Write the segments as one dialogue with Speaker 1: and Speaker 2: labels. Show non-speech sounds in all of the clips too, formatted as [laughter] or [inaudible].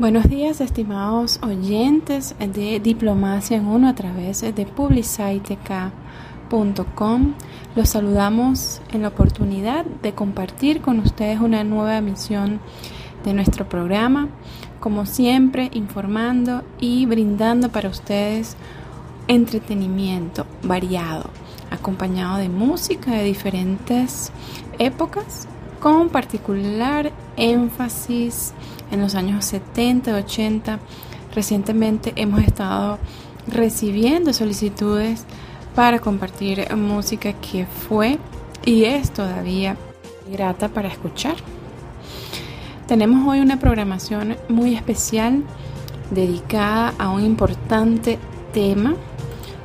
Speaker 1: Buenos días, estimados oyentes de Diplomacia en Uno a través de publiciteca.com. Los saludamos en la oportunidad de compartir con ustedes una nueva emisión de nuestro programa, como siempre informando y brindando para ustedes entretenimiento variado, acompañado de música de diferentes épocas, con particular énfasis en los años 70, 80. Recientemente hemos estado recibiendo solicitudes para compartir música que fue y es todavía grata para escuchar. Tenemos hoy una programación muy especial dedicada a un importante tema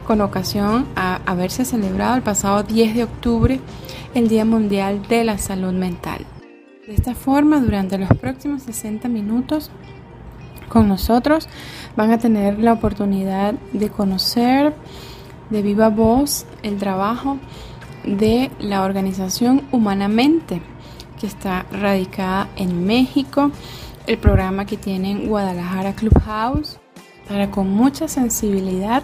Speaker 1: con ocasión a haberse celebrado el pasado 10 de octubre el Día Mundial de la Salud Mental. De esta forma, durante los próximos 60 minutos con nosotros van a tener la oportunidad de conocer de viva voz el trabajo de la organización Humanamente, que está radicada en México, el programa que tiene en Guadalajara Clubhouse, para con mucha sensibilidad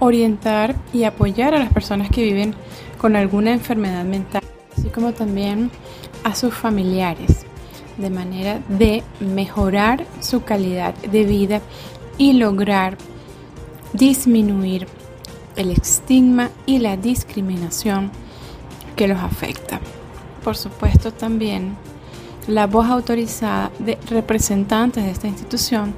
Speaker 1: orientar y apoyar a las personas que viven con alguna enfermedad mental, así como también a sus familiares, de manera de mejorar su calidad de vida y lograr disminuir el estigma y la discriminación que los afecta. Por supuesto también la voz autorizada de representantes de esta institución,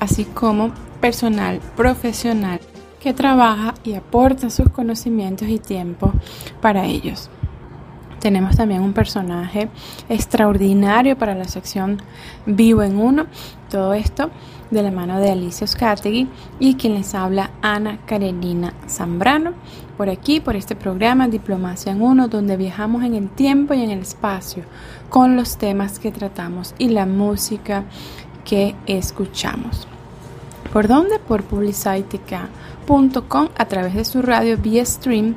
Speaker 1: así como personal profesional que trabaja y aporta sus conocimientos y tiempo para ellos. Tenemos también un personaje extraordinario para la sección Vivo en Uno. Todo esto de la mano de Alicia Oscategui y quien les habla Ana Karenina Zambrano. Por aquí, por este programa Diplomacia en Uno, donde viajamos en el tiempo y en el espacio con los temas que tratamos y la música que escuchamos. ¿Por dónde? Por a través de su radio vía stream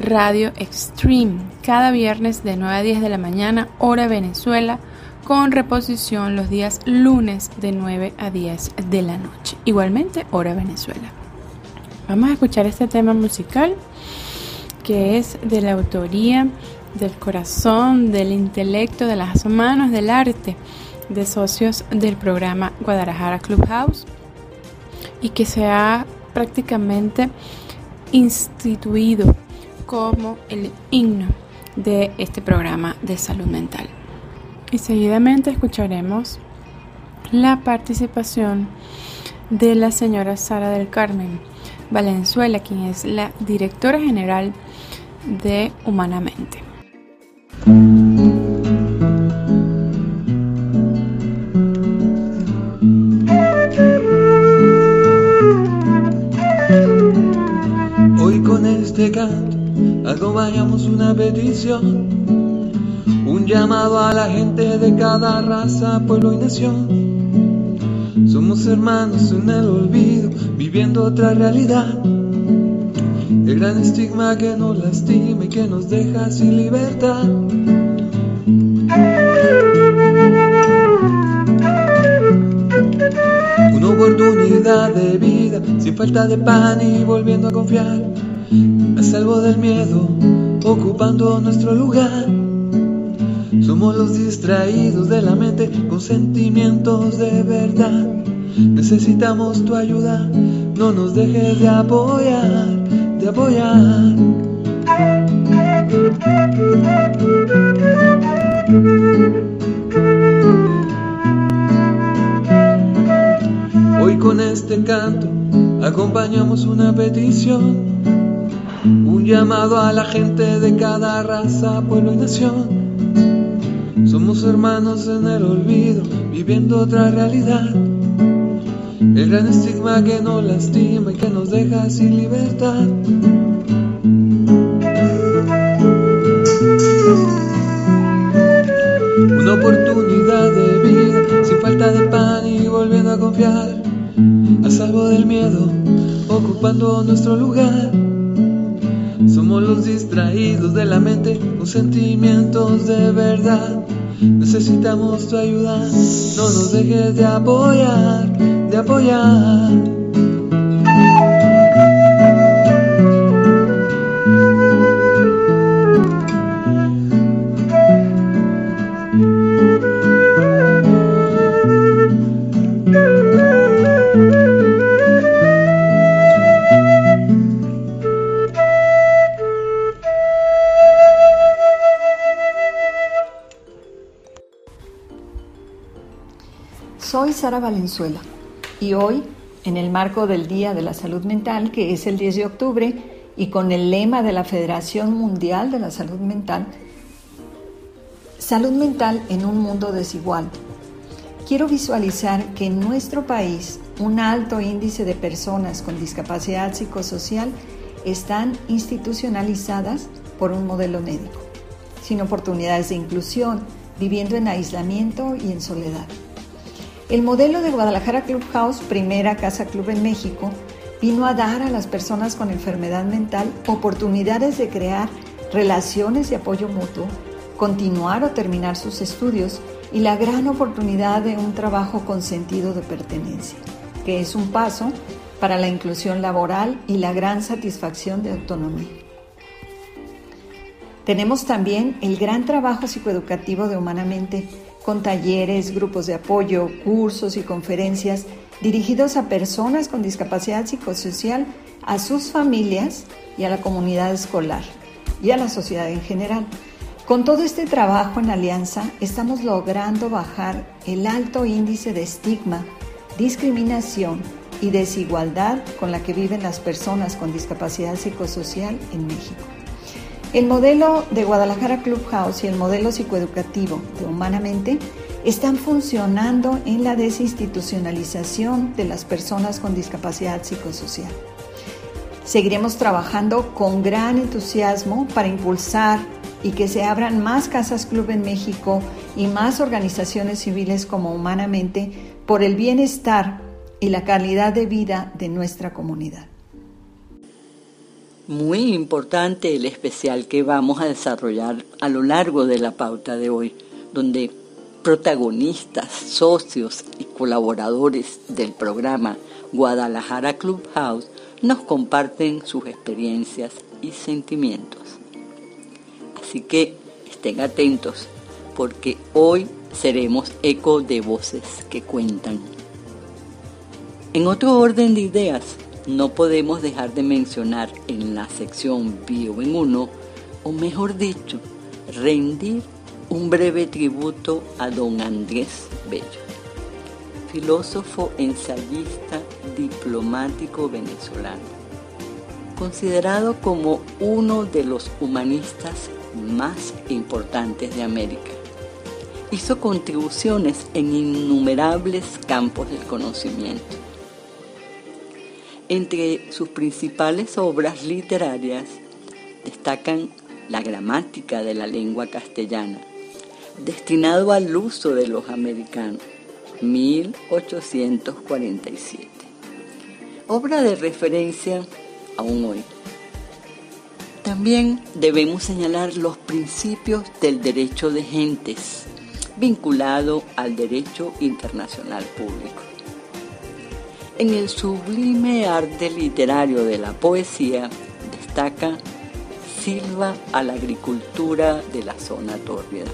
Speaker 1: Radio Extreme, cada viernes de 9 a 10 de la mañana, hora Venezuela, con reposición los días lunes de 9 a 10 de la noche, igualmente hora Venezuela. Vamos a escuchar este tema musical que es de la autoría del corazón, del intelecto, de las manos, del arte de socios del programa Guadalajara Clubhouse y que se ha prácticamente instituido como el himno de este programa de salud mental. Y seguidamente escucharemos la participación de la señora Sara del Carmen Valenzuela, quien es la directora general de Humanamente.
Speaker 2: Canto acompañamos una petición, un llamado a la gente de cada raza, pueblo y nación. Somos hermanos en el olvido, viviendo otra realidad. El gran estigma que nos lastima y que nos deja sin libertad. Una oportunidad de vida, sin falta de pan y volviendo a confiar salvo del miedo, ocupando nuestro lugar. Somos los distraídos de la mente con sentimientos de verdad. Necesitamos tu ayuda, no nos dejes de apoyar, de apoyar. Hoy con este canto acompañamos una petición llamado a la gente de cada raza, pueblo y nación. Somos hermanos en el olvido, viviendo otra realidad. El gran estigma que nos lastima y que nos deja sin libertad. Una oportunidad de vida, sin falta de pan y volviendo a confiar, a salvo del miedo, ocupando nuestro lugar. Somos los distraídos de la mente con sentimientos de verdad. Necesitamos tu ayuda, no nos dejes de apoyar, de apoyar.
Speaker 3: Sara Valenzuela y hoy, en el marco del Día de la Salud Mental, que es el 10 de octubre, y con el lema de la Federación Mundial de la Salud Mental, Salud mental en un mundo desigual. Quiero visualizar que en nuestro país un alto índice de personas con discapacidad psicosocial están institucionalizadas por un modelo médico, sin oportunidades de inclusión, viviendo en aislamiento y en soledad. El modelo de Guadalajara Clubhouse, primera casa club en México, vino a dar a las personas con enfermedad mental oportunidades de crear relaciones de apoyo mutuo, continuar o terminar sus estudios y la gran oportunidad de un trabajo con sentido de pertenencia, que es un paso para la inclusión laboral y la gran satisfacción de autonomía. Tenemos también el gran trabajo psicoeducativo de Humanamente, con talleres, grupos de apoyo, cursos y conferencias dirigidos a personas con discapacidad psicosocial, a sus familias y a la comunidad escolar y a la sociedad en general. Con todo este trabajo en alianza, estamos logrando bajar el alto índice de estigma, discriminación y desigualdad con la que viven las personas con discapacidad psicosocial en México. El modelo de Guadalajara Clubhouse y el modelo psicoeducativo de Humanamente están funcionando en la desinstitucionalización de las personas con discapacidad psicosocial. Seguiremos trabajando con gran entusiasmo para impulsar y que se abran más casas club en México y más organizaciones civiles como Humanamente por el bienestar y la calidad de vida de nuestra comunidad.
Speaker 4: Muy importante el especial que vamos a desarrollar a lo largo de la pauta de hoy, donde protagonistas, socios y colaboradores del programa Guadalajara Clubhouse nos comparten sus experiencias y sentimientos. Así que estén atentos porque hoy seremos eco de voces que cuentan. En otro orden de ideas, no podemos dejar de mencionar en la sección Bio en Uno, o mejor dicho, rendir un breve tributo a don Andrés Bello, filósofo, ensayista, diplomático venezolano, considerado como uno de los humanistas más importantes de América. Hizo contribuciones en innumerables campos del conocimiento entre sus principales obras literarias destacan La gramática de la lengua castellana, destinado al uso de los americanos, 1847. Obra de referencia aún hoy. También debemos señalar los principios del derecho de gentes, vinculado al derecho internacional público. En el sublime arte literario de la poesía destaca Silva a la agricultura de la zona tórrida.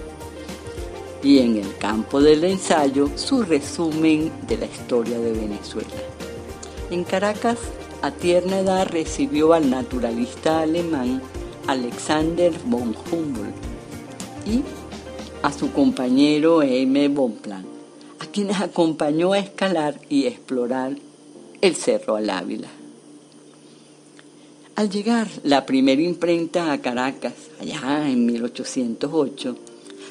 Speaker 4: Y en el campo del ensayo, su resumen de la historia de Venezuela. En Caracas, a tierna edad recibió al naturalista alemán Alexander von Humboldt y a su compañero M. Bonpland, a quienes acompañó a escalar y explorar el Cerro al Ávila. Al llegar la primera imprenta a Caracas, allá en 1808,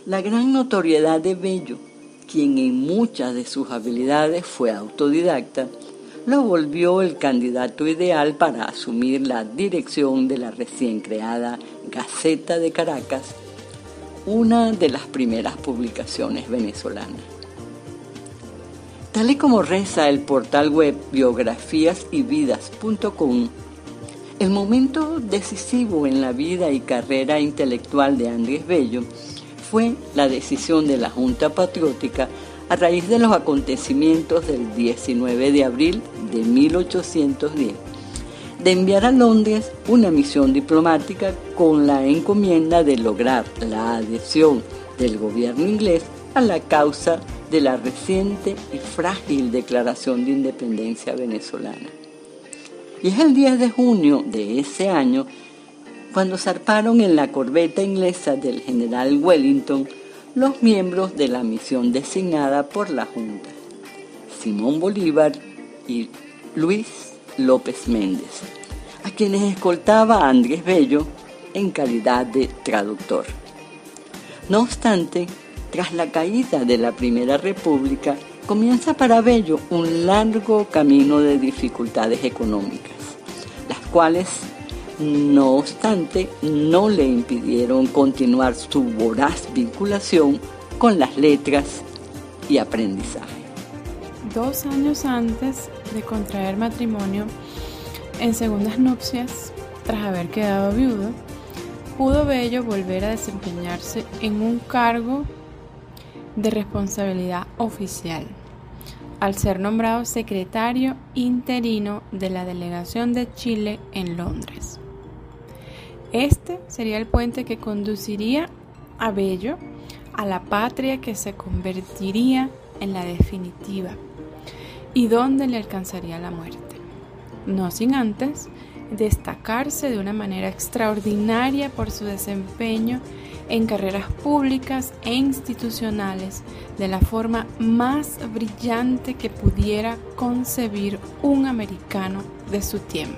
Speaker 4: la gran notoriedad de Bello, quien en muchas de sus habilidades fue autodidacta, lo volvió el candidato ideal para asumir la dirección de la recién creada Gaceta de Caracas, una de las primeras publicaciones venezolanas. Tal y como reza el portal web biografiasyvidas.com, el momento decisivo en la vida y carrera intelectual de Andrés Bello fue la decisión de la Junta Patriótica a raíz de los acontecimientos del 19 de abril de 1810 de enviar a Londres una misión diplomática con la encomienda de lograr la adhesión del gobierno inglés a la causa de la reciente y frágil declaración de independencia venezolana. Y es el 10 de junio de ese año cuando zarparon en la corbeta inglesa del general Wellington los miembros de la misión designada por la Junta, Simón Bolívar y Luis López Méndez, a quienes escoltaba Andrés Bello en calidad de traductor. No obstante, tras la caída de la Primera República, comienza para Bello un largo camino de dificultades económicas, las cuales, no obstante, no le impidieron continuar su voraz vinculación con las letras y aprendizaje.
Speaker 1: Dos años antes de contraer matrimonio en segundas nupcias, tras haber quedado viudo, pudo Bello volver a desempeñarse en un cargo de responsabilidad oficial, al ser nombrado secretario interino de la delegación de Chile en Londres. Este sería el puente que conduciría a Bello a la patria que se convertiría en la definitiva y donde le alcanzaría la muerte, no sin antes destacarse de una manera extraordinaria por su desempeño en carreras públicas e institucionales de la forma más brillante que pudiera concebir un americano de su tiempo.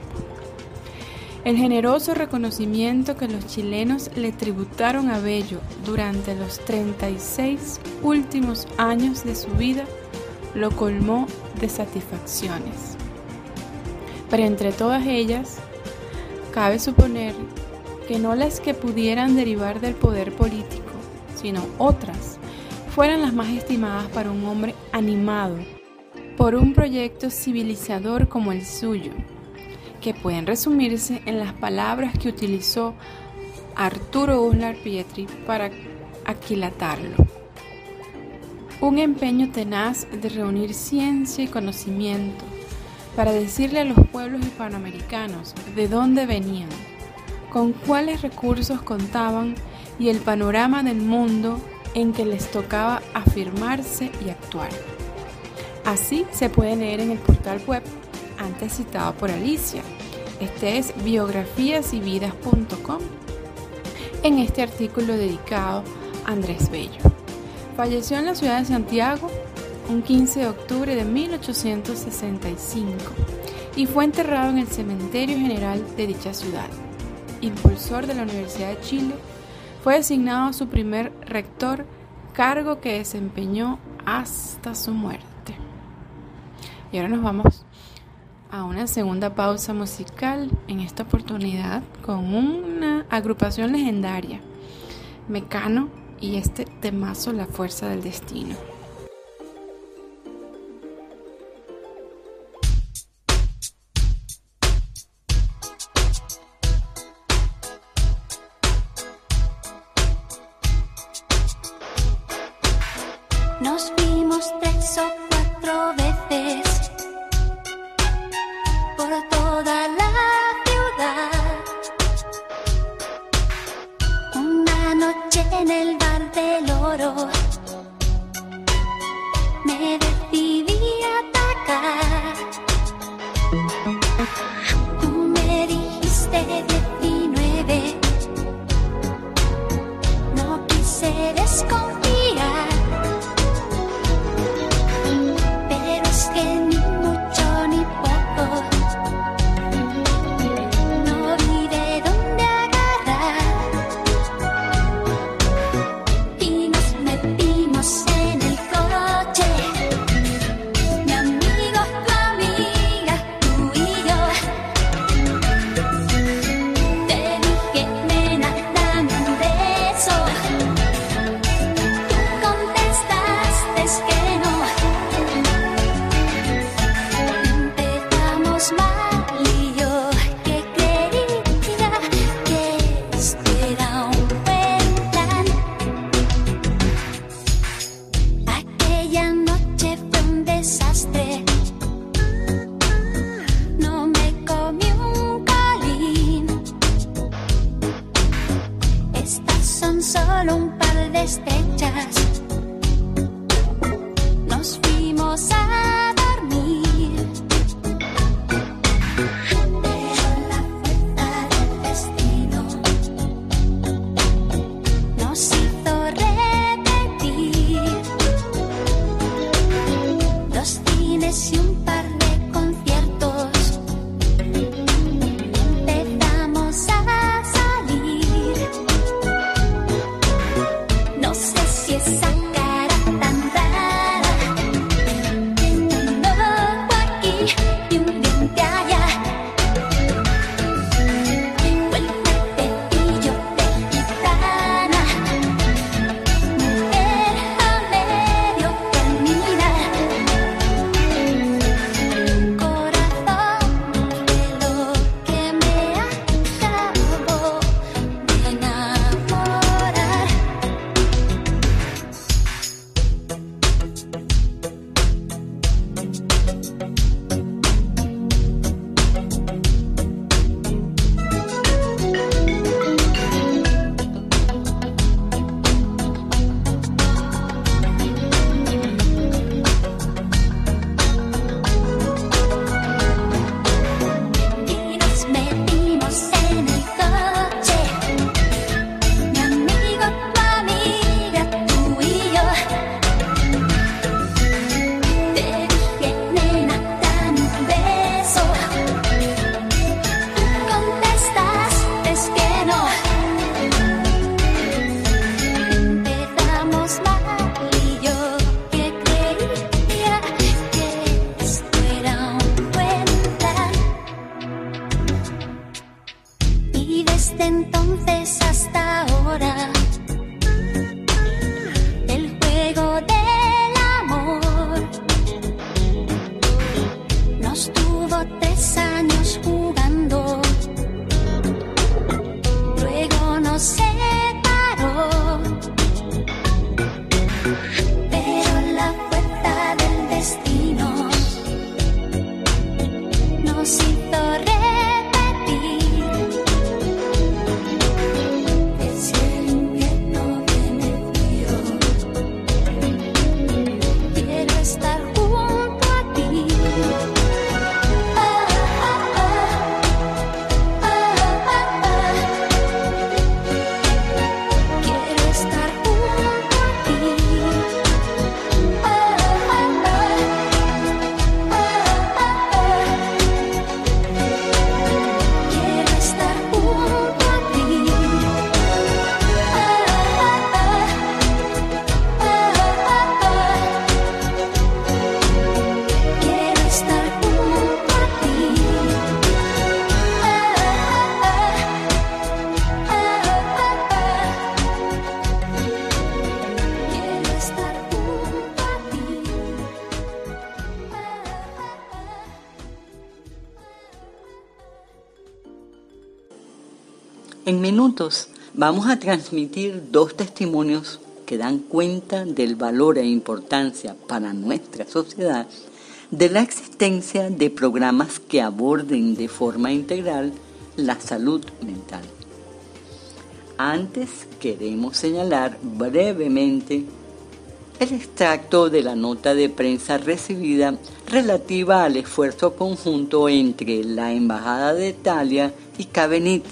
Speaker 1: El generoso reconocimiento que los chilenos le tributaron a Bello durante los 36 últimos años de su vida lo colmó de satisfacciones. Pero entre todas ellas, cabe suponer que no las que pudieran derivar del poder político, sino otras, fueran las más estimadas para un hombre animado por un proyecto civilizador como el suyo, que pueden resumirse en las palabras que utilizó Arturo Uslar Pietri para aquilatarlo. Un empeño tenaz de reunir ciencia y conocimiento para decirle a los pueblos hispanoamericanos de dónde venían, con cuáles recursos contaban y el panorama del mundo en que les tocaba afirmarse y actuar. Así se puede leer en el portal web antes citado por Alicia. Este es biografíasyvidas.com en este artículo dedicado a Andrés Bello. Falleció en la ciudad de Santiago un 15 de octubre de 1865 y fue enterrado en el Cementerio General de dicha ciudad. Impulsor de la Universidad de Chile, fue designado su primer rector, cargo que desempeñó hasta su muerte. Y ahora nos vamos a una segunda pausa musical, en esta oportunidad con una agrupación legendaria, Mecano y este temazo La Fuerza del Destino.
Speaker 5: Yeah. Vamos a transmitir dos testimonios que dan cuenta del valor e importancia para nuestra sociedad de la existencia de programas que aborden de forma integral la salud mental. Antes queremos señalar brevemente el extracto de la nota de prensa recibida relativa al esfuerzo conjunto entre la Embajada de Italia y Cabenit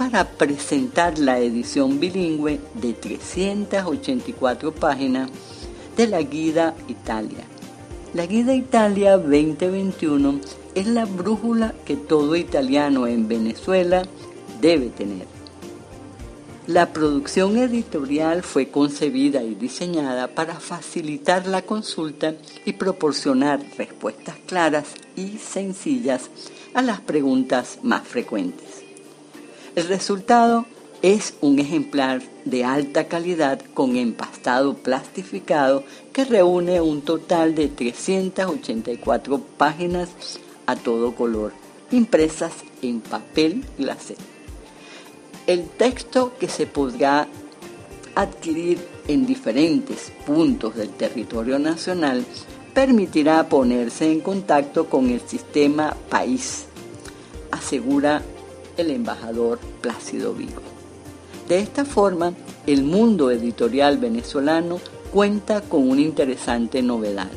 Speaker 5: para presentar la edición bilingüe de 384 páginas de la Guida Italia. La Guida Italia 2021 es la brújula que todo italiano en Venezuela debe tener. La producción editorial fue concebida y diseñada para facilitar la consulta y proporcionar respuestas claras y sencillas a las preguntas más frecuentes. El resultado es un ejemplar de alta calidad con empastado plastificado que reúne un total de 384 páginas a todo color, impresas en papel glacé. El texto que se podrá adquirir en diferentes puntos del territorio nacional
Speaker 4: permitirá ponerse en contacto con el sistema país, asegura el embajador Plácido Vigo. De esta forma, el mundo editorial venezolano cuenta con una interesante novedad,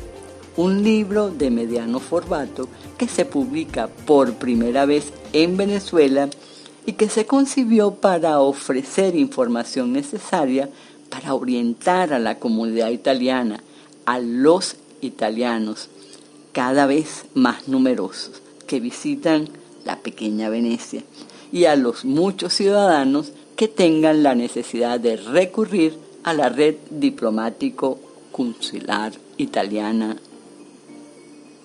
Speaker 4: un libro de mediano formato que se publica por primera vez en Venezuela y que se concibió para ofrecer información necesaria para orientar a la comunidad italiana, a los italianos, cada vez más numerosos, que visitan la pequeña Venecia, y a los muchos ciudadanos que tengan la necesidad de recurrir a la red diplomático consular italiana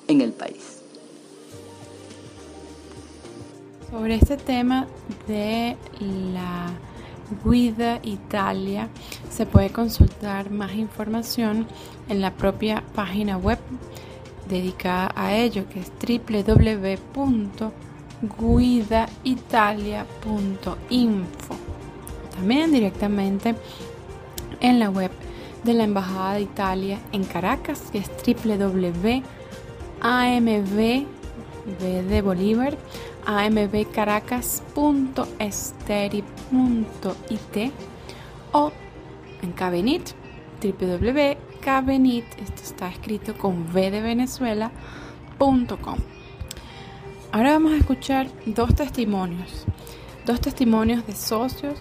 Speaker 4: en el país.
Speaker 1: Sobre este tema de la Guida Italia se puede consultar más información en la propia página web dedicada a ello que es www.guidaitalia.info. También directamente en la web de la Embajada de Italia en Caracas que es www.amb de Bolívar o en Cabenit, www.cabenit, esto está escrito con V de. Ahora vamos a escuchar dos testimonios, dos testimonios de socios,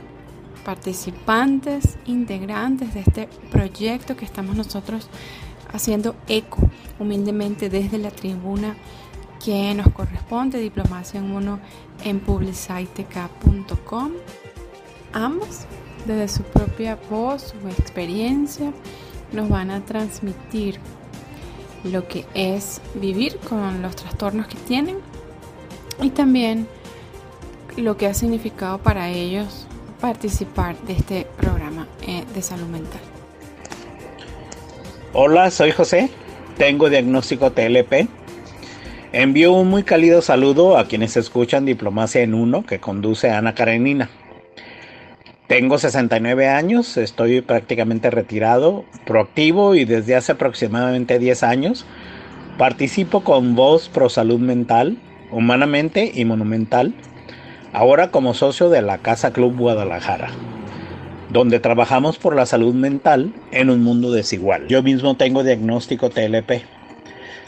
Speaker 1: participantes, integrantes de este proyecto que estamos nosotros haciendo eco humildemente desde la tribuna que nos corresponde, Diplomacia en Uno en publiciteca.com. Ambos, desde su propia voz, su experiencia, nos van a transmitir lo que es vivir con los trastornos que tienen y también lo que ha significado para ellos participar de este programa eh, de salud mental.
Speaker 6: Hola, soy José, tengo diagnóstico TLP Envío un muy cálido saludo a quienes escuchan Diplomacia en Uno que conduce Ana Karenina. Tengo 69 años, estoy prácticamente retirado, proactivo y desde hace aproximadamente 10 años participo con Voz Pro Salud Mental, Humanamente y Monumental, ahora como socio de la Casa Club Guadalajara, donde trabajamos por la salud mental en un mundo desigual. Yo mismo tengo diagnóstico TLP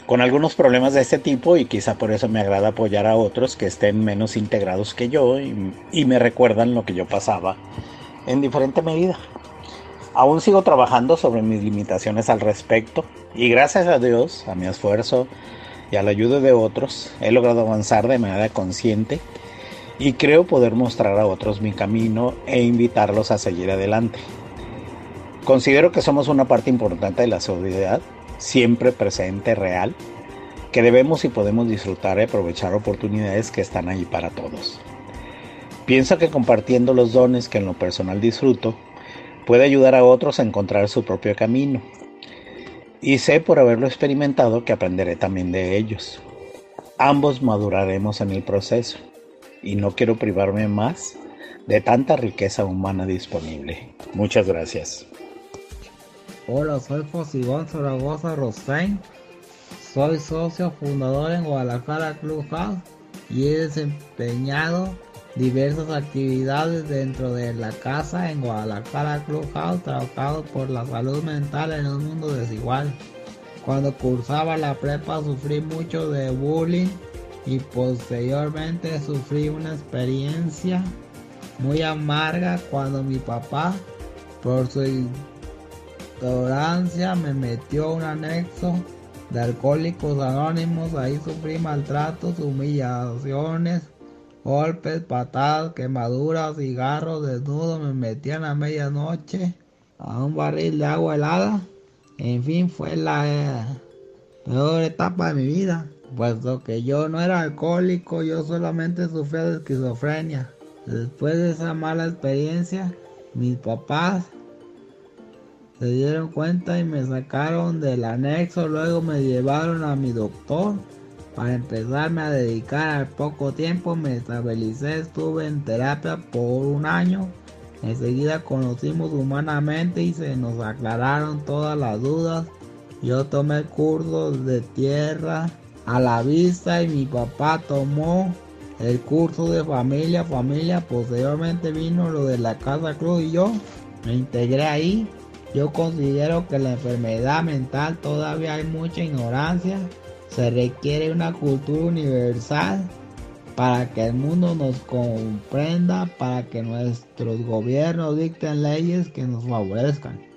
Speaker 6: con algunos problemas de este tipo y quizá por eso me agrada apoyar a otros que estén menos integrados que yo y, me recuerdan lo que yo pasaba en diferente medida. Aún sigo trabajando sobre mis limitaciones al respecto y gracias a Dios, a mi esfuerzo y a la ayuda de otros, he logrado avanzar de manera consciente y creo poder mostrar a otros mi camino e invitarlos a seguir adelante. Considero que somos una parte importante de la sociedad siempre presente, real, que debemos y podemos disfrutar y aprovechar oportunidades que están ahí para todos. Pienso que compartiendo los dones que en lo personal disfruto, puede ayudar a otros a encontrar su propio camino. Y sé por haberlo experimentado que aprenderé también de ellos. Ambos maduraremos en el proceso y no quiero privarme más de tanta riqueza humana disponible. Muchas gracias.
Speaker 7: Hola, soy Fosigón Zaragoza Rosain. Soy socio fundador en Guadalajara Clubhouse y he desempeñado diversas actividades dentro de la casa en Guadalajara Clubhouse, trabajado por la salud mental en un mundo desigual. Cuando cursaba la prepa sufrí mucho de bullying y posteriormente sufrí una experiencia muy amarga cuando mi papá, por su ignorancia me metió un anexo de alcohólicos anónimos. Ahí sufrí maltratos, humillaciones, golpes, patadas, quemaduras, cigarros, desnudo. Me metían a medianoche a un barril de agua helada. En fin, fue la eh, peor etapa de mi vida. Puesto que yo no era alcohólico, yo solamente sufría de esquizofrenia. Después de esa mala experiencia, mis papás se dieron cuenta y me sacaron del anexo, luego me llevaron a mi doctor para empezarme a dedicar al poco tiempo, me estabilicé, estuve en terapia por un año, enseguida conocimos humanamente y se nos aclararon todas las dudas
Speaker 8: yo tomé cursos de tierra a la vista y mi papá tomó el curso de familia, familia, posteriormente vino lo de la Casa Cruz y yo me integré ahí. Yo considero que la enfermedad mental todavía hay mucha ignorancia. Se requiere una cultura universal para que el mundo nos comprenda, para que nuestros gobiernos dicten leyes que nos favorezcan.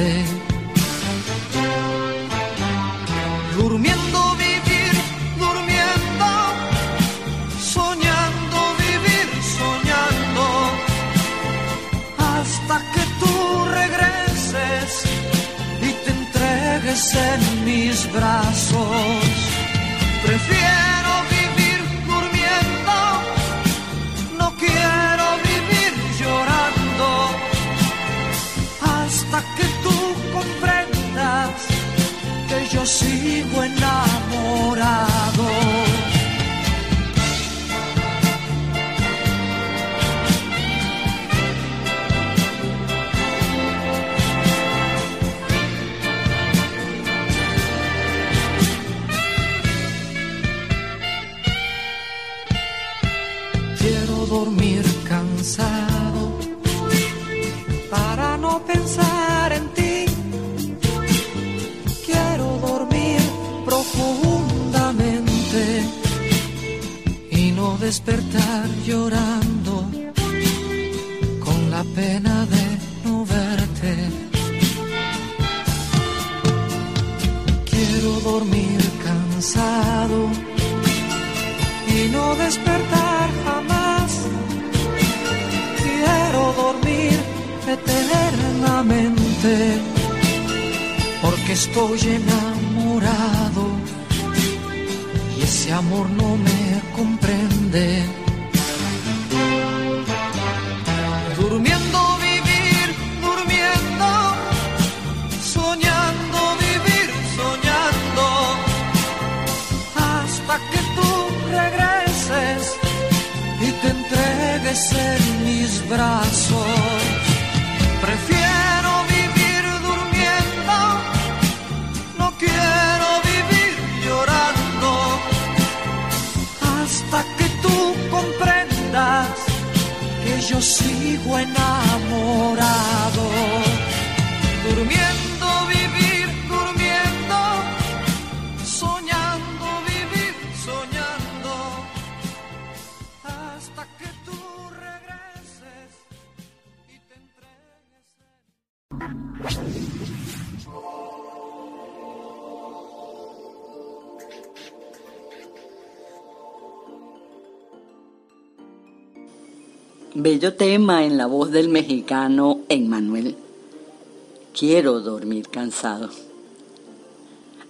Speaker 8: tarde. Durmiendo vivir, durmiendo, soñando vivir, soñando, hasta que tú regreses y te entregues en mis brazos. despertar llorando con la pena de no verte. Quiero dormir cansado y no despertar jamás. Quiero dormir eternamente porque estoy enamorado y ese amor no me en mis brazos. Prefiero vivir durmiendo, no quiero vivir llorando hasta que tú comprendas que yo sigo enamorado.
Speaker 4: Bello tema en la voz del mexicano Emmanuel. Quiero dormir cansado.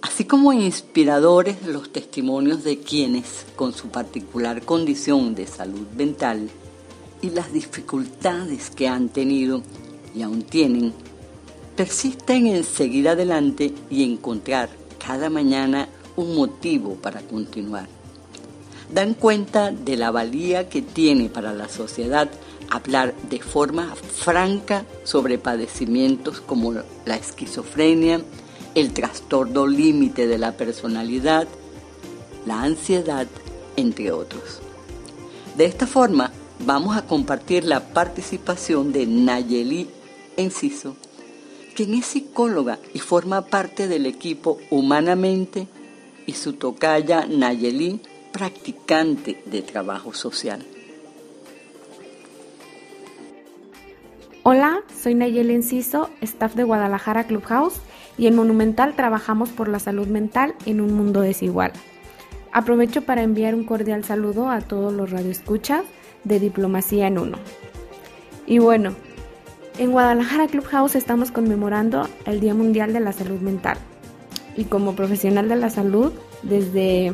Speaker 4: Así como inspiradores los testimonios de quienes, con su particular condición de salud mental y las dificultades que han tenido y aún tienen, persisten en seguir adelante y encontrar cada mañana un motivo para continuar dan cuenta de la valía que tiene para la sociedad hablar de forma franca sobre padecimientos como la esquizofrenia, el trastorno límite de la personalidad, la ansiedad, entre otros. De esta forma, vamos a compartir la participación de Nayeli Enciso, quien es psicóloga y forma parte del equipo Humanamente, y su tocaya Nayeli, practicante de trabajo social.
Speaker 9: Hola, soy Nayeli Enciso, staff de Guadalajara Clubhouse y en Monumental trabajamos por la salud mental en un mundo desigual. Aprovecho para enviar un cordial saludo a todos los radioescuchas de Diplomacia en Uno. Y bueno, en Guadalajara Clubhouse estamos conmemorando el Día Mundial de la Salud Mental. Y como profesional de la salud, desde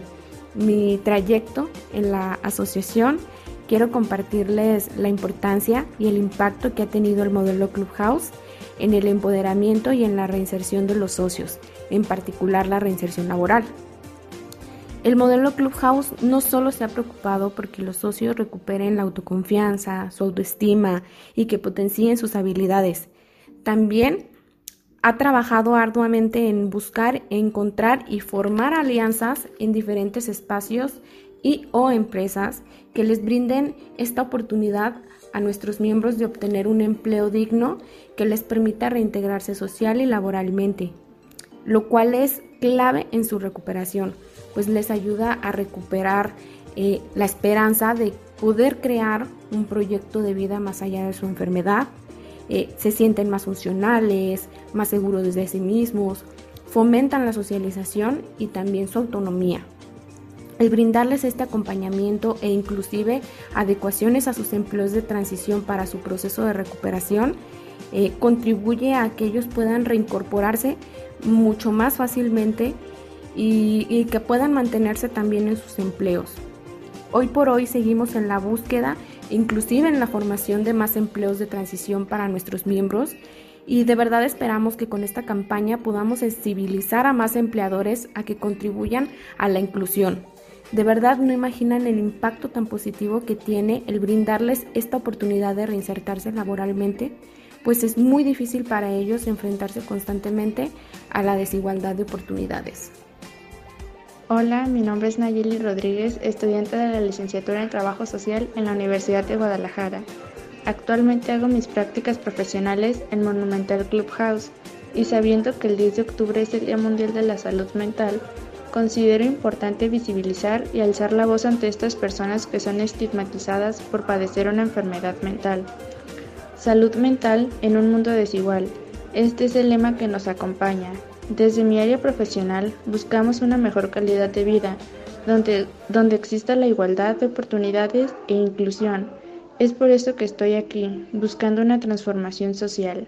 Speaker 9: mi trayecto en la asociación, quiero compartirles la importancia y el impacto que ha tenido el modelo Clubhouse en el empoderamiento y en la reinserción de los socios, en particular la reinserción laboral. El modelo Clubhouse no solo se ha preocupado porque los socios recuperen la autoconfianza, su autoestima y que potencien sus habilidades, también ha trabajado arduamente en buscar, encontrar y formar alianzas en diferentes espacios y o empresas que les brinden esta oportunidad a nuestros miembros de obtener un empleo digno que les permita reintegrarse social y laboralmente, lo cual es clave en su recuperación, pues les ayuda a recuperar eh, la esperanza de poder crear un proyecto de vida más allá de su enfermedad, eh, se sienten más funcionales, más seguros de sí mismos, fomentan la socialización y también su autonomía. El brindarles este acompañamiento e inclusive adecuaciones a sus empleos de transición para su proceso de recuperación eh, contribuye a que ellos puedan reincorporarse mucho más fácilmente y, y que puedan mantenerse también en sus empleos. Hoy por hoy seguimos en la búsqueda, inclusive en la formación de más empleos de transición para nuestros miembros y de verdad esperamos que con esta campaña podamos sensibilizar a más empleadores a que contribuyan a la inclusión. De verdad no imaginan el impacto tan positivo que tiene el brindarles esta oportunidad de reinsertarse laboralmente, pues es muy difícil para ellos enfrentarse constantemente a la desigualdad de oportunidades.
Speaker 10: Hola, mi nombre es Nayeli Rodríguez, estudiante de la licenciatura en Trabajo Social en la Universidad de Guadalajara. Actualmente hago mis prácticas profesionales en Monumental Clubhouse y sabiendo que el 10 de octubre es el Día Mundial de la Salud Mental, Considero importante visibilizar y alzar la voz ante estas personas que son estigmatizadas por padecer una enfermedad mental. Salud mental en un mundo desigual. Este es el lema que nos acompaña. Desde mi área profesional buscamos una mejor calidad de vida, donde, donde exista la igualdad de oportunidades e inclusión. Es por eso que estoy aquí, buscando una transformación social.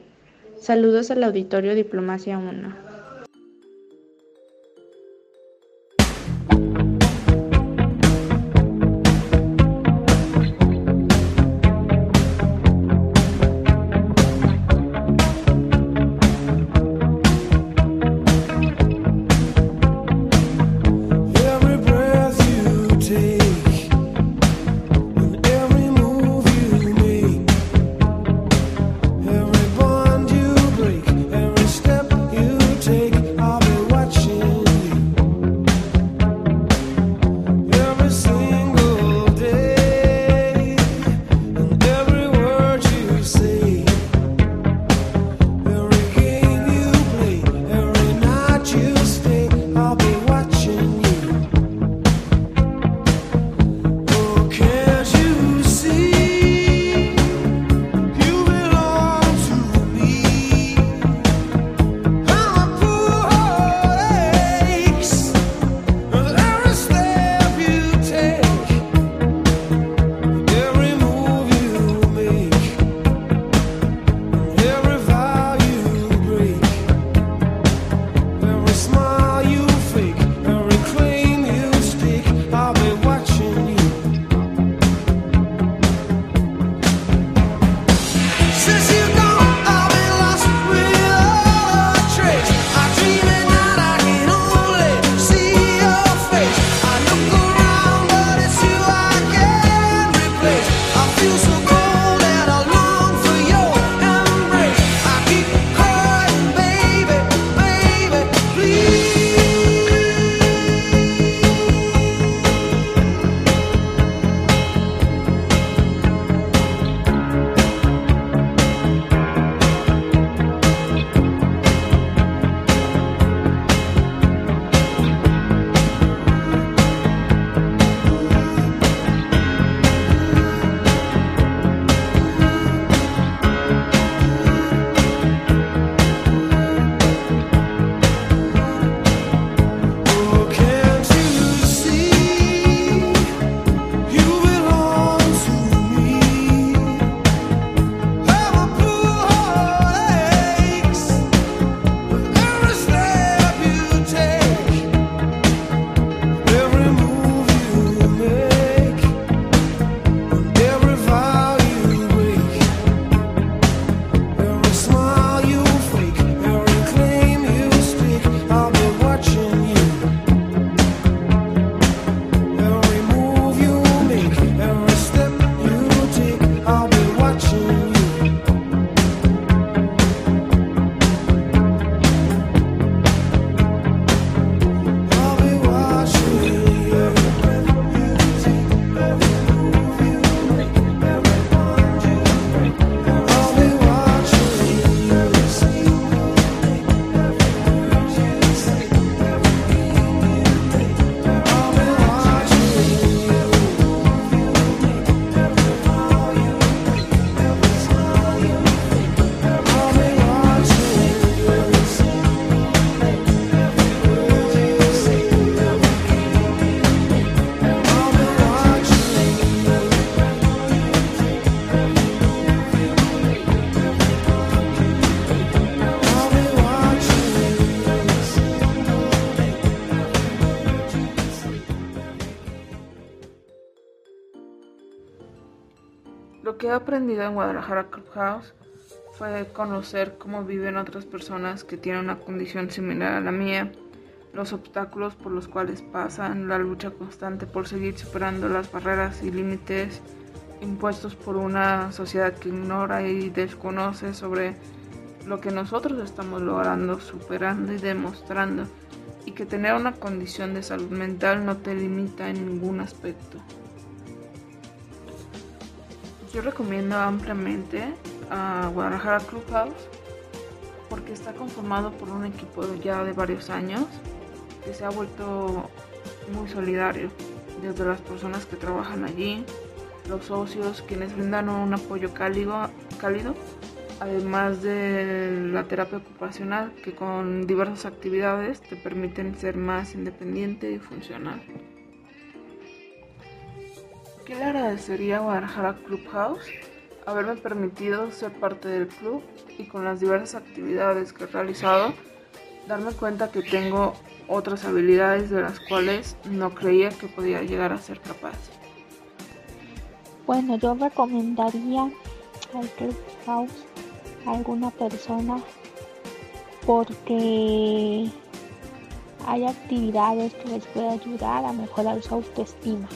Speaker 10: Saludos al auditorio Diplomacia 1.
Speaker 11: Aprendido en Guadalajara Clubhouse fue conocer cómo viven otras personas que tienen una condición similar a la mía, los obstáculos por los cuales pasan, la lucha constante por seguir superando las barreras y límites impuestos por una sociedad que ignora y desconoce sobre lo que nosotros estamos logrando, superando y demostrando, y que tener una condición de salud mental no te limita en ningún aspecto. Yo recomiendo ampliamente a Guadalajara Clubhouse porque está conformado por un equipo ya de varios años que se ha vuelto muy solidario, desde las personas que trabajan allí, los socios, quienes brindan un apoyo cálido, cálido además de la terapia ocupacional, que con diversas actividades te permiten ser más independiente y funcional. ¿Qué le agradecería a Guadalajara Clubhouse? Haberme permitido ser parte del club y con las diversas actividades que he realizado, darme cuenta que tengo otras habilidades de las cuales no creía que podía llegar a ser capaz.
Speaker 12: Bueno, yo recomendaría al Clubhouse a alguna persona porque hay actividades que les puede ayudar a mejorar su autoestima.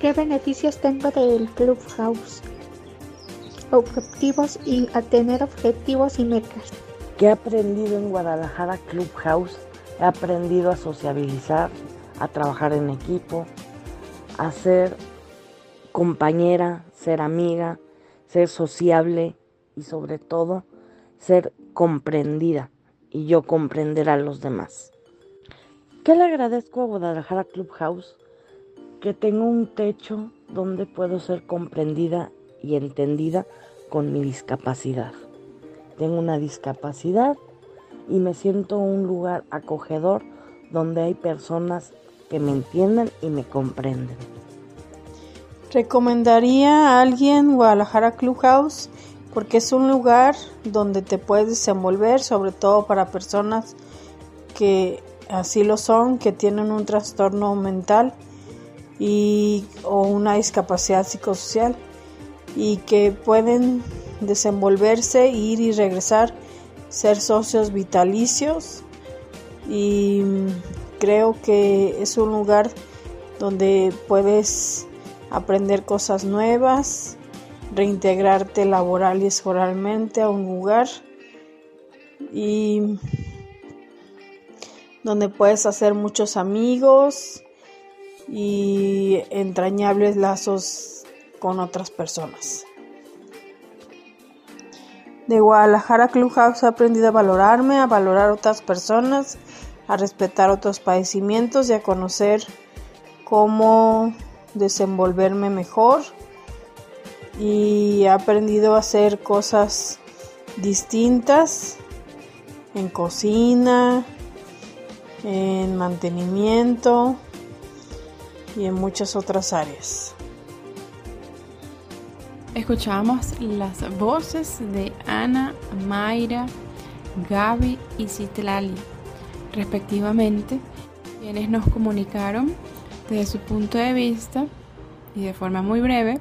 Speaker 13: ¿Qué beneficios tengo del Clubhouse? Objetivos y a tener objetivos y metas.
Speaker 14: ¿Qué he aprendido en Guadalajara Clubhouse? He aprendido a sociabilizar, a trabajar en equipo, a ser compañera, ser amiga, ser sociable y sobre todo ser comprendida y yo comprender a los demás. ¿Qué le agradezco a Guadalajara Clubhouse? Que tengo un techo donde puedo ser comprendida y entendida con mi discapacidad. Tengo una discapacidad y me siento un lugar acogedor donde hay personas que me entienden y me comprenden.
Speaker 15: Recomendaría a alguien Guadalajara Clubhouse porque es un lugar donde te puedes desenvolver, sobre todo para personas que así lo son, que tienen un trastorno mental y o una discapacidad psicosocial y que pueden desenvolverse, ir y regresar, ser socios vitalicios. Y creo que es un lugar donde puedes aprender cosas nuevas, reintegrarte laboral y escoralmente a un lugar y donde puedes hacer muchos amigos y entrañables lazos con otras personas. De Guadalajara Clubhouse he aprendido a valorarme, a valorar otras personas, a respetar otros padecimientos y a conocer cómo desenvolverme mejor y he aprendido a hacer cosas distintas en cocina, en mantenimiento y en muchas otras áreas.
Speaker 1: Escuchamos las voces de Ana, Mayra, Gaby y Citlali, respectivamente, quienes nos comunicaron desde su punto de vista y de forma muy breve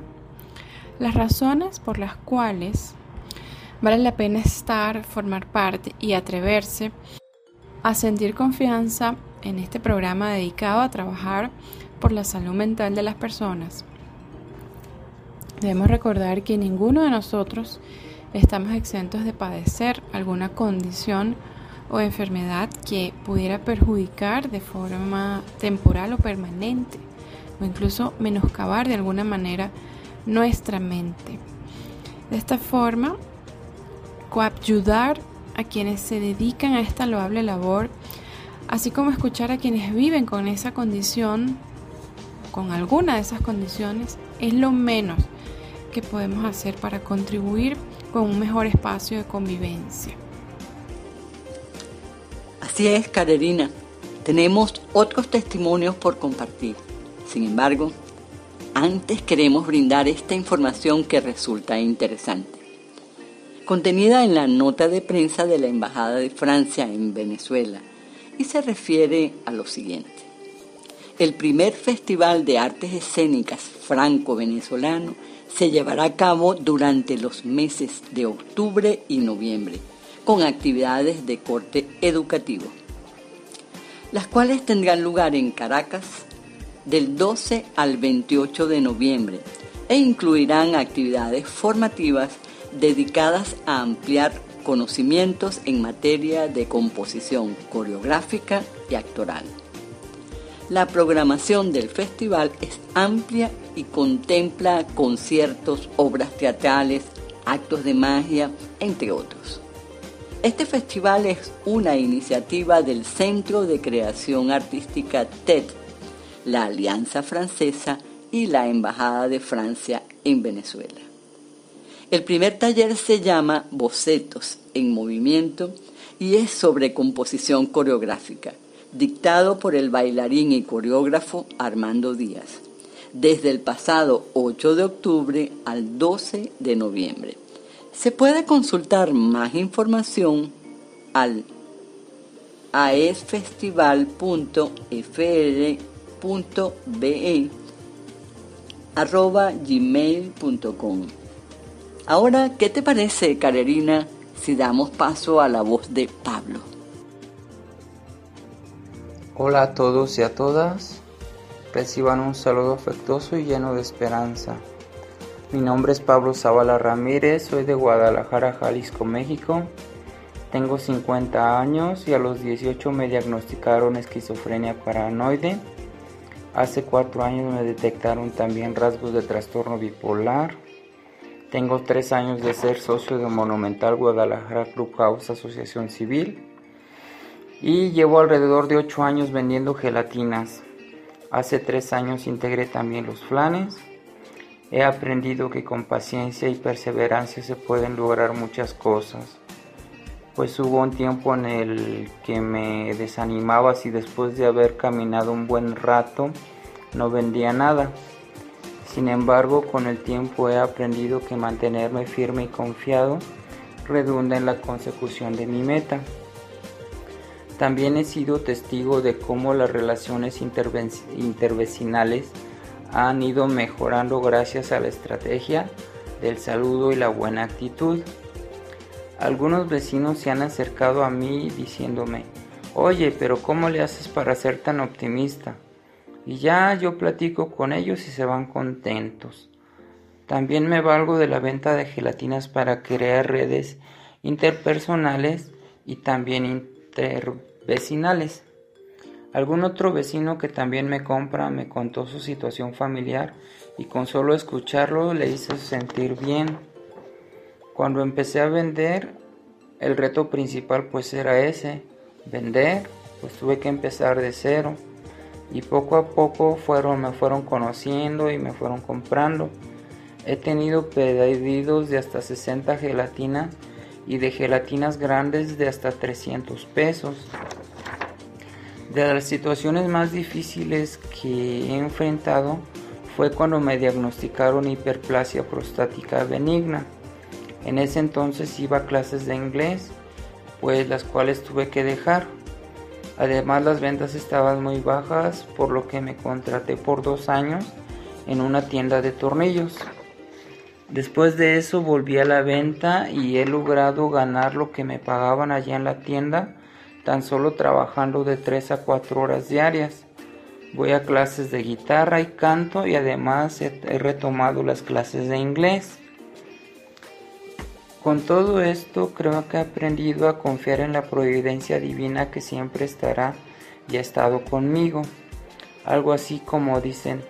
Speaker 1: las razones por las cuales vale la pena estar, formar parte y atreverse a sentir confianza en este programa dedicado a trabajar por la salud mental de las personas. Debemos recordar que ninguno de nosotros estamos exentos de padecer alguna condición o enfermedad que pudiera perjudicar de forma temporal o permanente o incluso menoscabar de alguna manera nuestra mente. De esta forma, coayudar a quienes se dedican a esta loable labor, así como escuchar a quienes viven con esa condición, con alguna de esas condiciones, es lo menos que podemos hacer para contribuir con un mejor espacio de convivencia.
Speaker 4: Así es, Carolina. Tenemos otros testimonios por compartir. Sin embargo, antes queremos brindar esta información que resulta interesante. Contenida en la nota de prensa de la Embajada de Francia en Venezuela y se refiere a lo siguiente. El primer Festival de Artes Escénicas franco-venezolano Se llevará a cabo durante los meses de octubre y noviembre, con actividades de corte educativo, las cuales tendrán lugar en Caracas del 12 al 28 de noviembre e incluirán actividades formativas dedicadas a ampliar conocimientos en materia de composición coreográfica y actoral. La programación del festival es amplia y contempla conciertos, obras teatrales, actos de magia, entre otros. Este festival es una iniciativa del Centro de Creación Artística TED, la Alianza Francesa y la Embajada de Francia en Venezuela. El primer taller se llama Bocetos en Movimiento y es sobre composición coreográfica, dictado por el bailarín y coreógrafo Armando Díaz, desde el pasado 8 de octubre al 12 de noviembre. Se puede consultar más información al aesfestival.fr.be arroba gmail.com Ahora, ¿qué te parece, Carerina, si damos paso a la voz de Pablo?
Speaker 16: Hola a todos y a todas. Reciban un saludo afectuoso y lleno de esperanza. Mi nombre es Pablo Zavala Ramírez, soy de Guadalajara, Jalisco, México. Tengo 50 años y a los 18 me diagnosticaron esquizofrenia paranoide. Hace 4 años me detectaron también rasgos de trastorno bipolar tengo tres años de ser socio de Monumental Guadalajara Club House Asociación Civil y llevo alrededor de ocho años vendiendo gelatinas. Hace tres años integré también los flanes. He aprendido que con paciencia y perseverancia se pueden lograr muchas cosas. Pues hubo un tiempo en el que me desanimaba si después de haber caminado un buen rato no vendía nada. Sin embargo, con el tiempo he aprendido que mantenerme firme y confiado redunda en la consecución de mi meta. También he sido testigo de cómo las relaciones intervecinales han ido mejorando gracias a la estrategia del saludo y la buena actitud. Algunos vecinos se han acercado a mí diciéndome, oye, pero ¿cómo le haces para ser tan optimista? y ya yo platico con ellos y se van contentos. También me valgo de la venta de gelatinas para crear redes interpersonales y también intervecinales. Algún otro vecino que también me compra me contó su situación familiar y con solo escucharlo le hice sentir bien. Cuando empecé a vender, el reto principal pues era ese, vender, pues tuve que empezar de cero y poco a poco fueron, me fueron conociendo y me fueron comprando. He tenido pedidos de hasta 60 gelatinas y de gelatinas grandes de hasta 300 pesos. De las situaciones más difíciles que he enfrentado fue cuando me diagnosticaron hiperplasia prostática benigna. En ese entonces iba a clases de inglés, pues las cuales tuve que dejar Además las ventas estaban muy bajas, por lo que me contraté por dos años en una tienda de tornillos. Después de eso volví a la venta y he logrado ganar lo que me pagaban allá en la tienda, tan solo trabajando de 3 a 4 horas diarias. Voy a clases de guitarra y canto y además he, retomado las clases de inglés. Con todo esto creo que he aprendido a confiar en la providencia divina que siempre estará y ha estado conmigo. Algo así como dicen,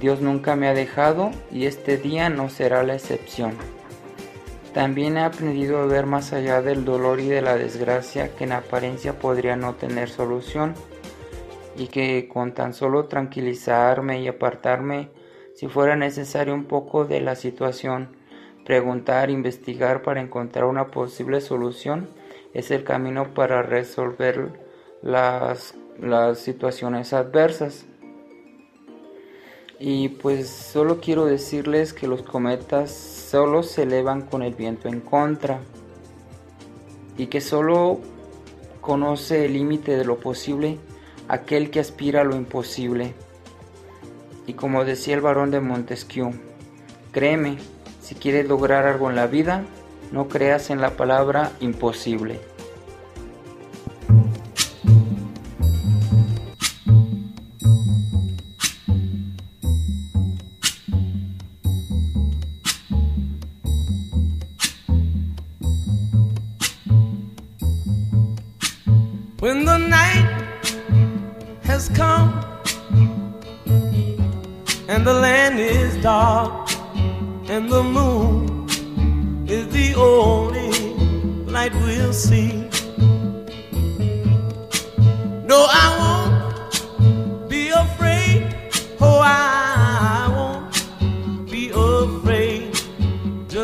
Speaker 16: Dios nunca me ha dejado y este día no será la excepción. También he aprendido a ver más allá del dolor y de la desgracia que en apariencia podría no tener solución y que con tan solo tranquilizarme y apartarme si fuera necesario un poco de la situación Preguntar, investigar para encontrar una posible solución es el camino para resolver las, situaciones adversas. Y pues solo quiero decirles que los cometas solo se elevan con el viento en contra y que solo conoce el límite de lo posible aquel que aspira a lo imposible. Y como decía el varón de Montesquieu, Créeme, si quieres lograr algo en la vida, no creas en la palabra imposible.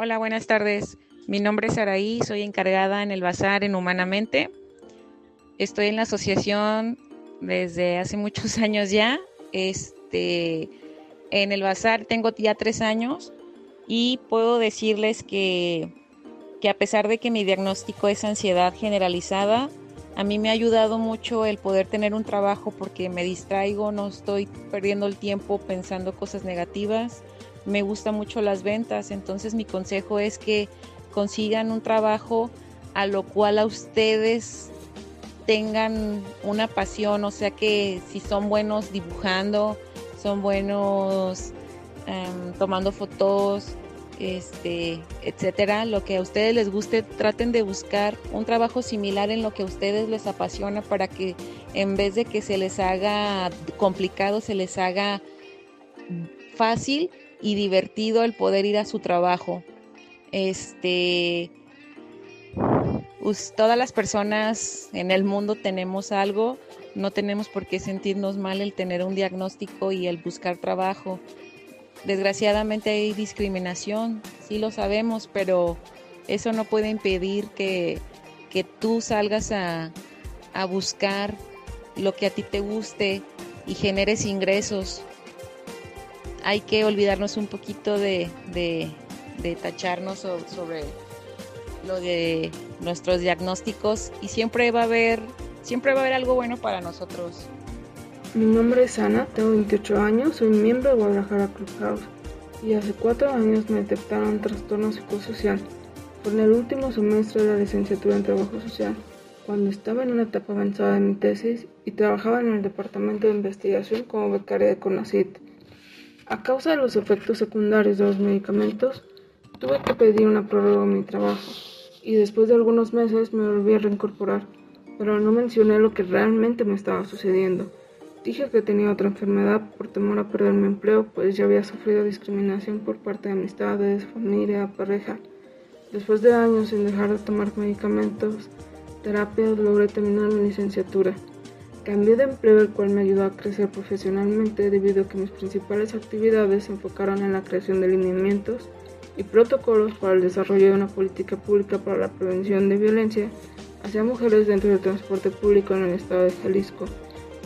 Speaker 17: Hola, buenas tardes. Mi nombre es Araí, soy encargada en el bazar en Humanamente. Estoy en la asociación desde hace muchos [laughs] años ya. Este, en el bazar tengo ya tres años y puedo decirles que, que a pesar de que mi diagnóstico es ansiedad generalizada, a mí me ha ayudado mucho el poder tener un trabajo porque me distraigo, no estoy perdiendo el tiempo pensando cosas negativas me gustan mucho las ventas, entonces mi consejo es que consigan un trabajo a lo cual a ustedes tengan una pasión, o sea que si son buenos dibujando, son buenos tomando fotos, este, etcétera, lo que a ustedes les guste, traten de buscar un trabajo similar en lo que a ustedes les apasiona para que en vez de que se les haga complicado, se les haga fácil y divertido el poder ir a su trabajo. Este, todas las personas en el mundo tenemos algo, no tenemos por qué sentirnos mal el tener un diagnóstico y el buscar trabajo. Desgraciadamente hay discriminación, sí lo sabemos, pero eso no puede impedir que, que tú salgas a, a buscar lo que a ti te guste y generes ingresos hay que olvidarnos un poquito de, de, de tacharnos sobre, sobre lo de nuestros diagnósticos y siempre va a haber siempre va a haber algo bueno para nosotros.
Speaker 11: Mi nombre es Ana, tengo 28 años, soy miembro de Guadalajara Clubhouse y hace cuatro años me detectaron trastorno psicosocial. Fue en el último semestre de la licenciatura en Trabajo Social, cuando estaba en una etapa avanzada de mi tesis y trabajaba en el departamento de investigación como becaria de CONACYT. A causa de los efectos secundarios de los medicamentos, tuve que pedir una prórroga en mi trabajo y después de algunos meses me volví a reincorporar, pero no mencioné lo que realmente me estaba sucediendo. Dije que tenía otra enfermedad por temor a perder mi empleo, pues ya había sufrido discriminación por parte de amistades, familia, pareja. Después de años sin dejar de tomar medicamentos, terapias, logré terminar mi licenciatura. Cambié de empleo el cual me ayudó a crecer profesionalmente debido a que mis principales actividades se enfocaron en la creación de lineamientos y protocolos para el desarrollo de una política pública para la prevención de violencia hacia mujeres dentro del transporte público en el estado de Jalisco.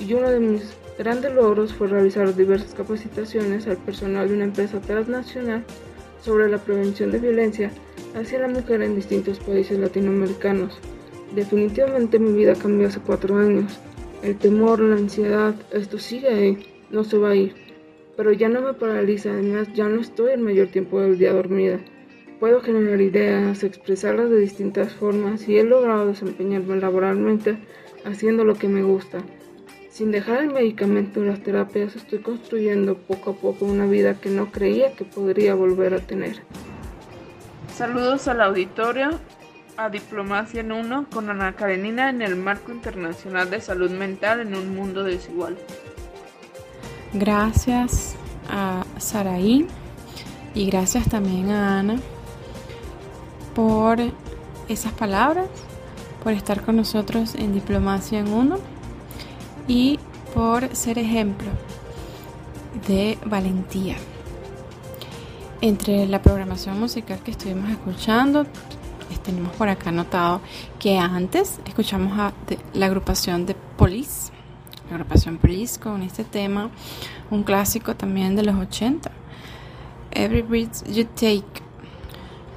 Speaker 11: Y uno de mis grandes logros fue realizar diversas capacitaciones al personal de una empresa transnacional sobre la prevención de violencia hacia la mujer en distintos países latinoamericanos. Definitivamente mi vida cambió hace cuatro años. El temor, la ansiedad, esto sigue ahí, no se va a ir. Pero ya no me paraliza, además ya no estoy el mayor tiempo del día dormida. Puedo generar ideas, expresarlas de distintas formas y he logrado desempeñarme laboralmente haciendo lo que me gusta. Sin dejar el medicamento y las terapias, estoy construyendo poco a poco una vida que no creía que podría volver a tener. Saludos al auditorio, a Diplomacia en Uno con Ana Karenina en el marco internacional de salud mental en un mundo desigual.
Speaker 1: Gracias a Saraí y gracias también a Ana por esas palabras, por estar con nosotros en Diplomacia en Uno y por ser ejemplo de valentía. Entre la programación musical que estuvimos escuchando, tenemos por acá anotado que antes escuchamos a la agrupación de Police, agrupación Police con este tema, un clásico también de los 80, Every Breath You Take.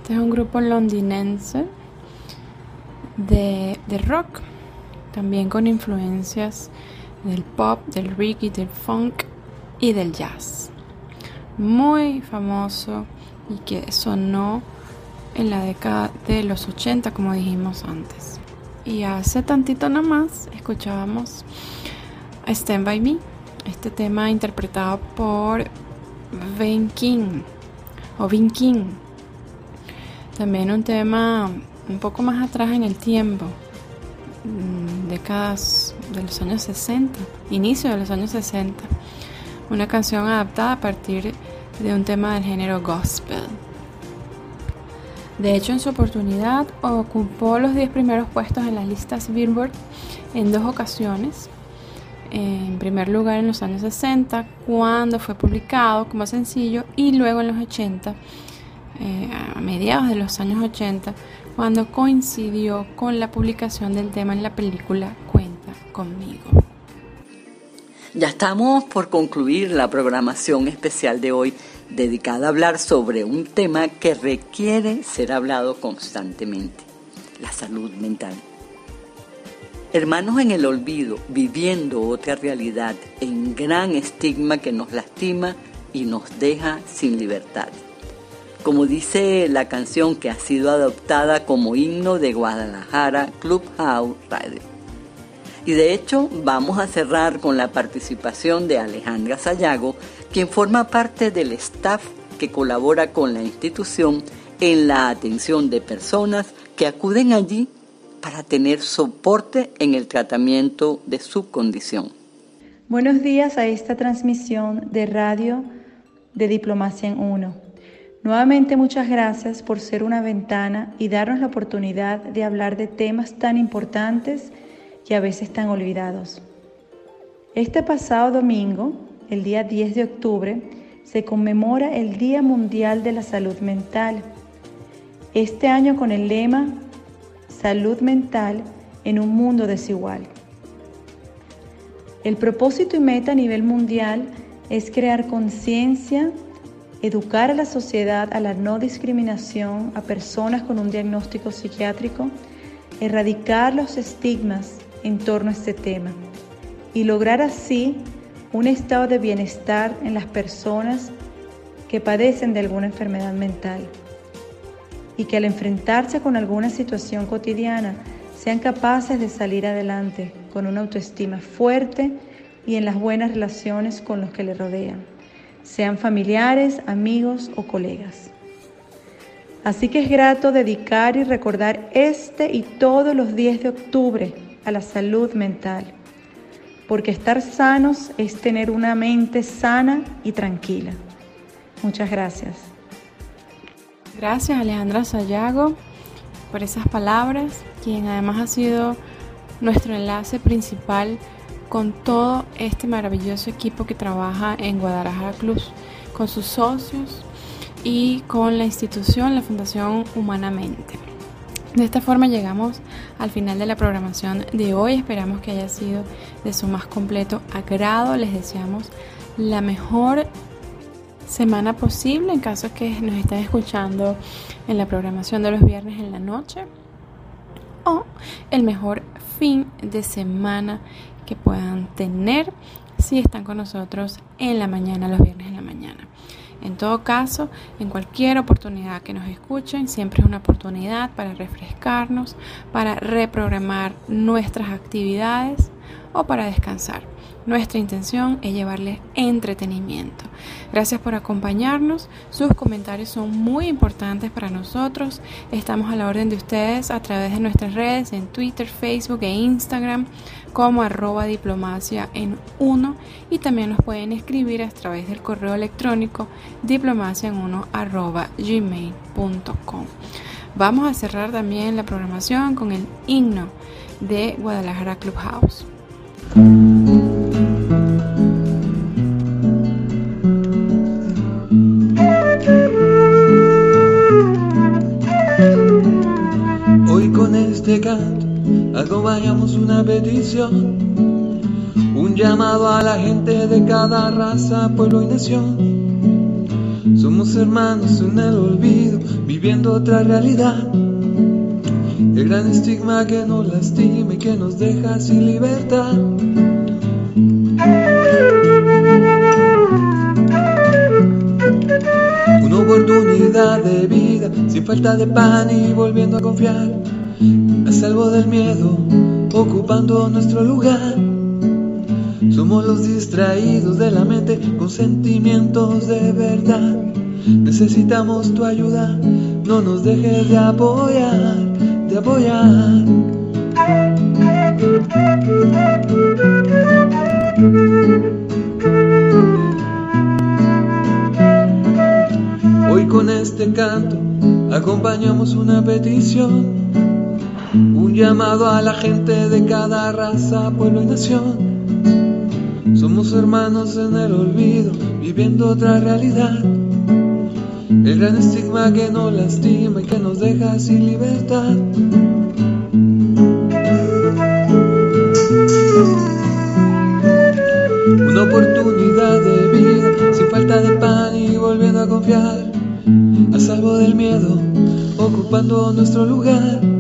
Speaker 1: Este es un grupo londinense de, de rock, también con influencias del pop, del reggae, del funk y del jazz. Muy famoso y que sonó en la década de los 80, como dijimos antes. Y hace tantito nada más escuchábamos Stand By Me, este tema interpretado por Ben King o Vin King. También un tema un poco más atrás en el tiempo, mm, décadas de los años 60, inicio de los años 60. Una canción adaptada a partir de un tema del género gospel. De hecho, en su oportunidad ocupó los 10 primeros puestos en las listas Billboard en dos ocasiones. En primer lugar en los años 60, cuando fue publicado como sencillo, y luego en los 80, eh, a mediados de los años 80, cuando coincidió con la publicación del tema en la película Cuenta conmigo.
Speaker 4: Ya estamos por concluir la programación especial de hoy dedicada a hablar sobre un tema que requiere ser hablado constantemente, la salud mental. Hermanos en el olvido, viviendo otra realidad en gran estigma que nos lastima y nos deja sin libertad. Como dice la canción que ha sido adoptada como himno de Guadalajara Clubhouse Radio. Y de hecho vamos a cerrar con la participación de Alejandra Sayago, quien forma parte del staff que colabora con la institución en la atención de personas que acuden allí para tener soporte en el tratamiento de su condición.
Speaker 18: Buenos días a esta transmisión de radio de Diplomacia en Uno. Nuevamente muchas gracias por ser una ventana y darnos la oportunidad de hablar de temas tan importantes y a veces tan olvidados. Este pasado domingo el día 10 de octubre, se conmemora el Día Mundial de la Salud Mental. Este año con el lema Salud Mental en un mundo desigual. El propósito y meta a nivel mundial es crear conciencia, educar a la sociedad a la no discriminación a personas con un diagnóstico psiquiátrico, erradicar los estigmas en torno a este tema y lograr así un estado de bienestar en las personas que padecen de alguna enfermedad mental y que al enfrentarse con alguna situación cotidiana sean capaces de salir adelante con una autoestima fuerte y en las buenas relaciones con los que le rodean. Sean familiares, amigos o colegas. Así que es grato dedicar y recordar este y todos los días de octubre a la salud mental, porque estar sanos es tener una mente sana y tranquila. Muchas gracias.
Speaker 1: Gracias Alejandra Sayago por esas palabras, quien además ha sido nuestro enlace principal con todo este maravilloso equipo que trabaja en Guadalajara Club, con sus socios y con la institución, la Fundación Humanamente. De esta forma llegamos al final de la programación de hoy. Esperamos que haya sido de su más completo agrado. Les deseamos la mejor semana posible en caso que nos estén escuchando en la programación de los viernes en la noche o el mejor fin de semana que puedan tener si están con nosotros en la mañana, los viernes en la mañana. En todo caso, en cualquier oportunidad que nos escuchen, siempre es una oportunidad para refrescarnos, para reprogramar nuestras actividades o para descansar. Nuestra intención es llevarles entretenimiento. Gracias por acompañarnos. Sus comentarios son muy importantes para nosotros. Estamos a la orden de ustedes a través de nuestras redes en Twitter, Facebook e Instagram como arroba diplomacia en uno y también nos pueden escribir a través del correo electrónico diplomacia en uno arroba gmail.com. Vamos a cerrar también la programación con el himno de Guadalajara Clubhouse.
Speaker 2: Hoy con este canto acompañamos una petición, un llamado a la gente de cada raza, pueblo y nación. Somos hermanos en el olvido, viviendo otra realidad. El gran estigma que nos lastima y que nos deja sin libertad. Una oportunidad de vida, sin falta de pan y volviendo a confiar. Salvo del miedo, ocupando nuestro lugar. Somos los distraídos de la mente con sentimientos de verdad. Necesitamos tu ayuda, no nos dejes de apoyar, de apoyar. Hoy con este canto acompañamos una petición, un llamado a la gente de cada raza, pueblo y nación. Somos hermanos en el olvido, viviendo otra realidad. El gran estigma que nos lastima y que nos deja sin libertad. Una oportunidad de vida, sin falta de pan y volviendo a confiar. A salvo del miedo, ocupando nuestro lugar.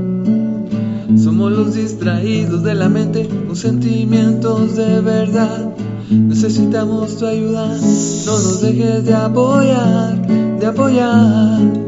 Speaker 2: Somos los distraídos de la mente con sentimientos de verdad. Necesitamos tu ayuda, no nos dejes de apoyar, de apoyar.